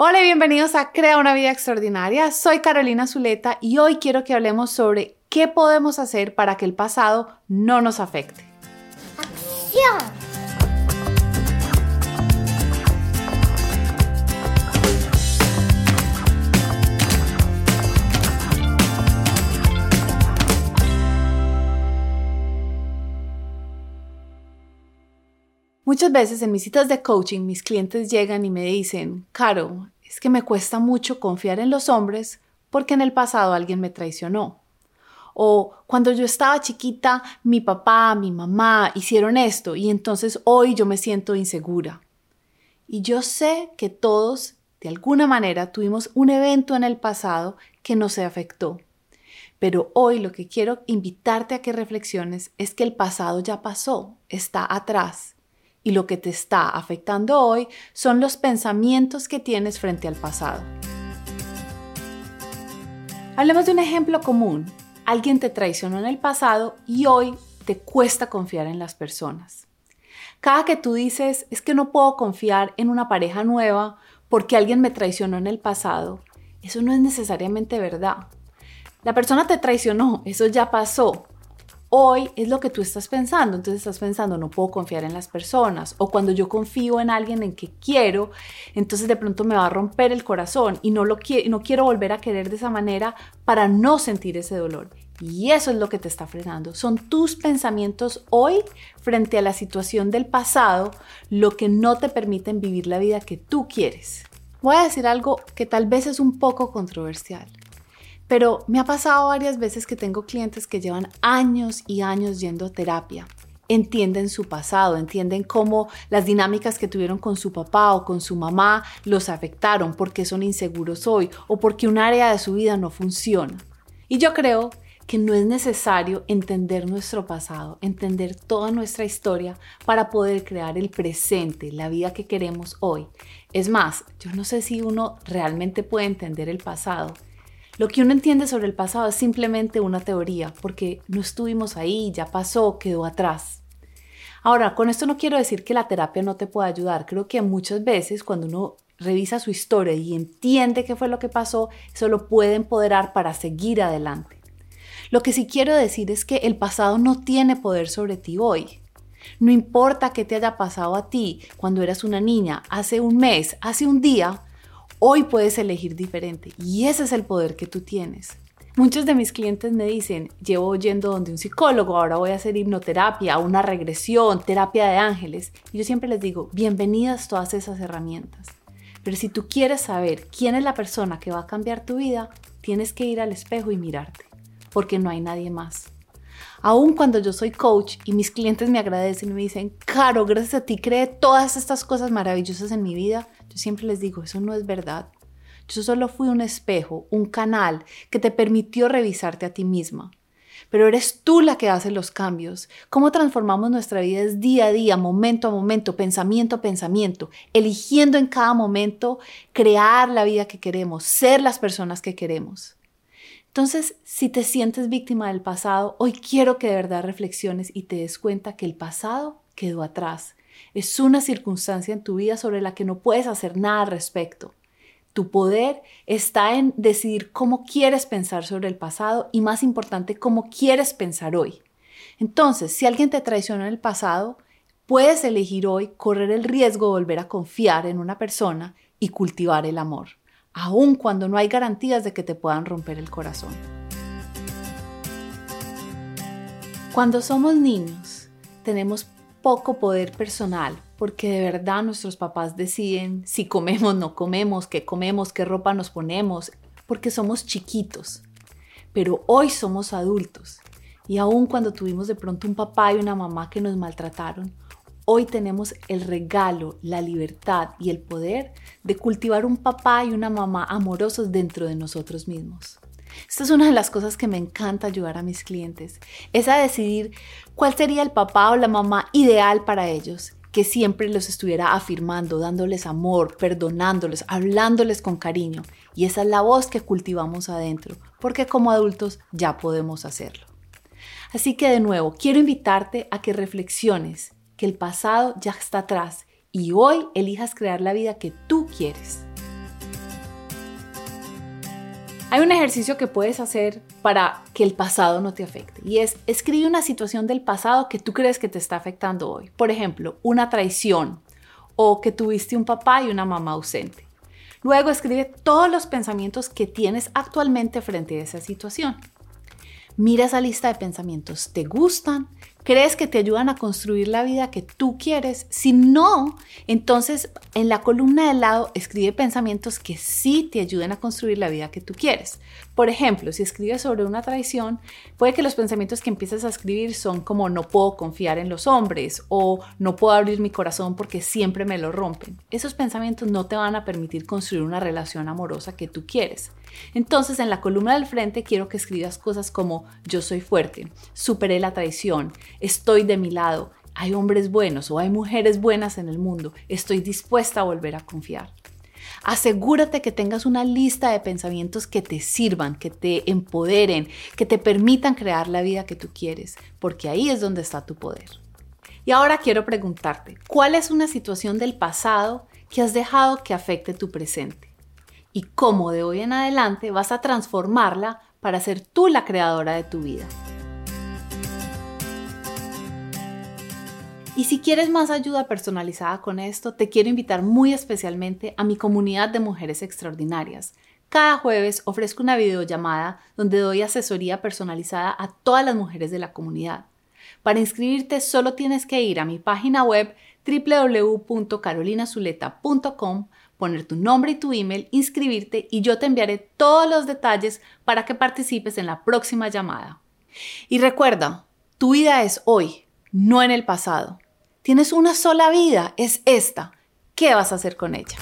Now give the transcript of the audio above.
Hola y bienvenidos a Crea una vida extraordinaria. Soy Carolina Zuleta y hoy quiero que hablemos sobre qué podemos hacer para que el pasado no nos afecte. ¡Acción! Muchas veces en mis citas de coaching mis clientes llegan y me dicen, Caro, es que me cuesta mucho confiar en los hombres porque en el pasado alguien me traicionó. O cuando yo estaba chiquita, mi papá, mi mamá hicieron esto y entonces hoy yo me siento insegura. Y yo sé que todos, de alguna manera, tuvimos un evento en el pasado que nos afectó. Pero hoy lo que quiero invitarte a que reflexiones es que el pasado ya pasó, está atrás y lo que te está afectando hoy son los pensamientos que tienes frente al pasado. Hablemos de un ejemplo común. Alguien te traicionó en el pasado y hoy te cuesta confiar en las personas. Cada que tú dices, es que no puedo confiar en una pareja nueva porque alguien me traicionó en el pasado, eso no es necesariamente verdad. La persona te traicionó, eso ya pasó, Hoy es lo que tú estás pensando, entonces estás pensando, no puedo confiar en las personas, o cuando yo confío en alguien en que quiero, entonces de pronto me va a romper el corazón y no, lo no quiero volver a querer de esa manera para no sentir ese dolor. Y eso es lo que te está frenando. Son tus pensamientos hoy frente a la situación del pasado lo que no te permiten vivir la vida que tú quieres. Voy a decir algo que tal vez es un poco controversial. Pero me ha pasado varias veces que tengo clientes que llevan años y años yendo a terapia. Entienden su pasado, entienden cómo las dinámicas que tuvieron con su papá o con su mamá los afectaron, porque son inseguros hoy o porque un área de su vida no funciona. Y yo creo que no es necesario entender nuestro pasado, entender toda nuestra historia para poder crear el presente, la vida que queremos hoy. Es más, yo no sé si uno realmente puede entender el pasado lo que uno entiende sobre el pasado es simplemente una teoría, porque no estuvimos ahí, ya pasó, quedó atrás. Ahora, con esto no quiero decir que la terapia no te pueda ayudar. Creo que muchas veces cuando uno revisa su historia y entiende qué fue lo que pasó, eso lo puede empoderar para seguir adelante. Lo que sí quiero decir es que el pasado no tiene poder sobre ti hoy. No importa qué te haya pasado a ti cuando eras una niña, hace un mes, hace un día, Hoy puedes elegir diferente y ese es el poder que tú tienes. Muchos de mis clientes me dicen, llevo yendo donde un psicólogo, ahora voy a hacer hipnoterapia, una regresión, terapia de ángeles. Y yo siempre les digo, bienvenidas todas esas herramientas. Pero si tú quieres saber quién es la persona que va a cambiar tu vida, tienes que ir al espejo y mirarte, porque no hay nadie más. Aún cuando yo soy coach y mis clientes me agradecen y me dicen, Caro, gracias a ti cree todas estas cosas maravillosas en mi vida, yo siempre les digo, eso no es verdad. Yo solo fui un espejo, un canal que te permitió revisarte a ti misma. Pero eres tú la que hace los cambios. Cómo transformamos nuestra vida es día a día, momento a momento, pensamiento a pensamiento, eligiendo en cada momento crear la vida que queremos, ser las personas que queremos. Entonces, si te sientes víctima del pasado, hoy quiero que de verdad reflexiones y te des cuenta que el pasado quedó atrás. Es una circunstancia en tu vida sobre la que no puedes hacer nada al respecto. Tu poder está en decidir cómo quieres pensar sobre el pasado y más importante, cómo quieres pensar hoy. Entonces, si alguien te traicionó en el pasado, puedes elegir hoy correr el riesgo de volver a confiar en una persona y cultivar el amor aun cuando no hay garantías de que te puedan romper el corazón. Cuando somos niños, tenemos poco poder personal porque de verdad nuestros papás deciden si comemos, no comemos, qué comemos, qué ropa nos ponemos, porque somos chiquitos. Pero hoy somos adultos y aun cuando tuvimos de pronto un papá y una mamá que nos maltrataron, Hoy tenemos el regalo, la libertad y el poder de cultivar un papá y una mamá amorosos dentro de nosotros mismos. Esta es una de las cosas que me encanta ayudar a mis clientes, es a decidir cuál sería el papá o la mamá ideal para ellos, que siempre los estuviera afirmando, dándoles amor, perdonándoles, hablándoles con cariño. Y esa es la voz que cultivamos adentro, porque como adultos ya podemos hacerlo. Así que de nuevo, quiero invitarte a que reflexiones que el pasado ya está atrás y hoy elijas crear la vida que tú quieres. Hay un ejercicio que puedes hacer para que el pasado no te afecte y es escribe una situación del pasado que tú crees que te está afectando hoy. Por ejemplo, una traición o que tuviste un papá y una mamá ausente. Luego escribe todos los pensamientos que tienes actualmente frente a esa situación. Mira esa lista de pensamientos. ¿Te gustan? ¿Crees que te ayudan a construir la vida que tú quieres? Si no, entonces en la columna del lado escribe pensamientos que sí te ayuden a construir la vida que tú quieres. Por ejemplo, si escribes sobre una traición, puede que los pensamientos que empieces a escribir son como no puedo confiar en los hombres o no puedo abrir mi corazón porque siempre me lo rompen. Esos pensamientos no te van a permitir construir una relación amorosa que tú quieres. Entonces en la columna del frente quiero que escribas cosas como yo soy fuerte, superé la traición, estoy de mi lado, hay hombres buenos o hay mujeres buenas en el mundo, estoy dispuesta a volver a confiar. Asegúrate que tengas una lista de pensamientos que te sirvan, que te empoderen, que te permitan crear la vida que tú quieres, porque ahí es donde está tu poder. Y ahora quiero preguntarte, ¿cuál es una situación del pasado que has dejado que afecte tu presente? Y cómo de hoy en adelante vas a transformarla para ser tú la creadora de tu vida. Y si quieres más ayuda personalizada con esto, te quiero invitar muy especialmente a mi comunidad de mujeres extraordinarias. Cada jueves ofrezco una videollamada donde doy asesoría personalizada a todas las mujeres de la comunidad. Para inscribirte solo tienes que ir a mi página web www.carolinazuleta.com, poner tu nombre y tu email, inscribirte y yo te enviaré todos los detalles para que participes en la próxima llamada. Y recuerda, tu vida es hoy, no en el pasado. Tienes una sola vida, es esta. ¿Qué vas a hacer con ella?